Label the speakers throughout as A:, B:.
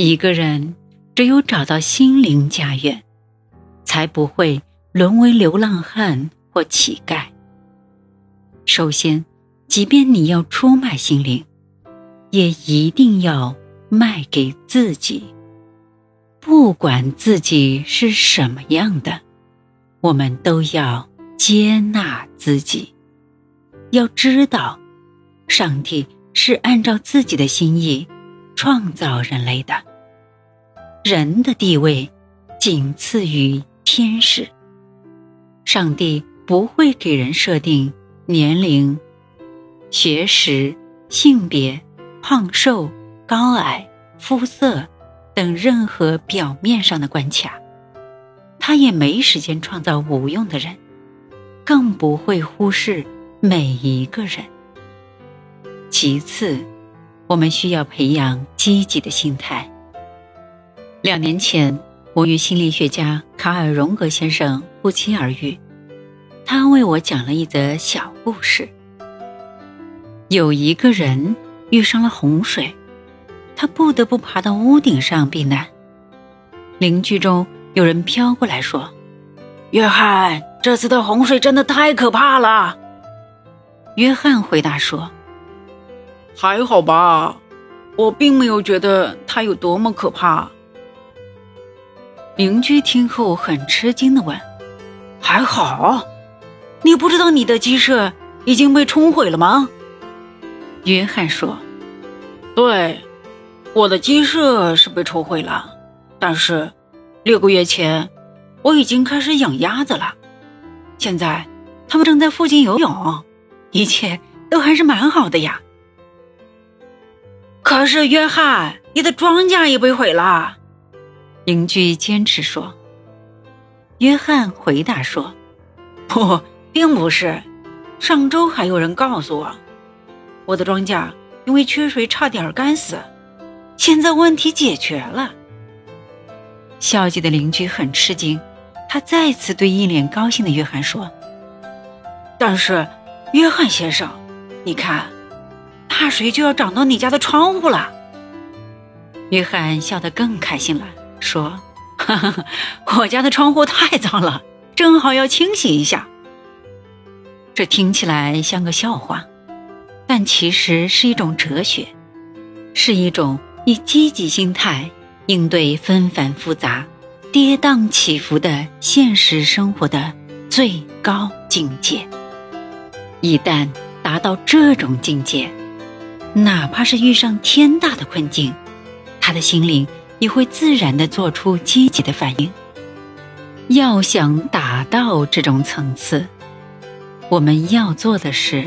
A: 一个人只有找到心灵家园，才不会沦为流浪汉或乞丐。首先，即便你要出卖心灵，也一定要卖给自己。不管自己是什么样的，我们都要接纳自己。要知道，上帝是按照自己的心意创造人类的。人的地位仅次于天使。上帝不会给人设定年龄、学识、性别、胖瘦、高矮、肤色等任何表面上的关卡。他也没时间创造无用的人，更不会忽视每一个人。其次，我们需要培养积极的心态。两年前，我与心理学家卡尔·荣格先生不期而遇。他为我讲了一则小故事。有一个人遇上了洪水，他不得不爬到屋顶上避难。邻居中有人飘过来说：“约翰，这次的洪水真的太可怕了。”约翰回答说：“
B: 还好吧，我并没有觉得它有多么可怕。”
A: 邻居听后很吃惊的问：“还好？你不知道你的鸡舍已经被冲毁了吗？”约翰说：“
B: 对，我的鸡舍是被冲毁了，但是六个月前我已经开始养鸭子了，现在它们正在附近游泳，一切都还是蛮好的呀。”可是约翰，你的庄稼也被毁了。
A: 邻居坚持说：“约翰回答说，
B: 不，并不是。上周还有人告诉我，我的庄稼因为缺水差点干死，现在问题解决了。”
A: 消极的邻居很吃惊，他再次对一脸高兴的约翰说：“
B: 但是，约翰先生，你看，大水就要涨到你家的窗户了。”
A: 约翰笑得更开心了。说：“哈哈，我家的窗户太脏了，正好要清洗一下。”这听起来像个笑话，但其实是一种哲学，是一种以积极心态应对纷繁复杂、跌宕起伏的现实生活的最高境界。一旦达到这种境界，哪怕是遇上天大的困境，他的心灵。你会自然的做出积极的反应。要想达到这种层次，我们要做的是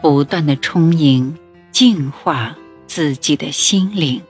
A: 不断的充盈、净化自己的心灵。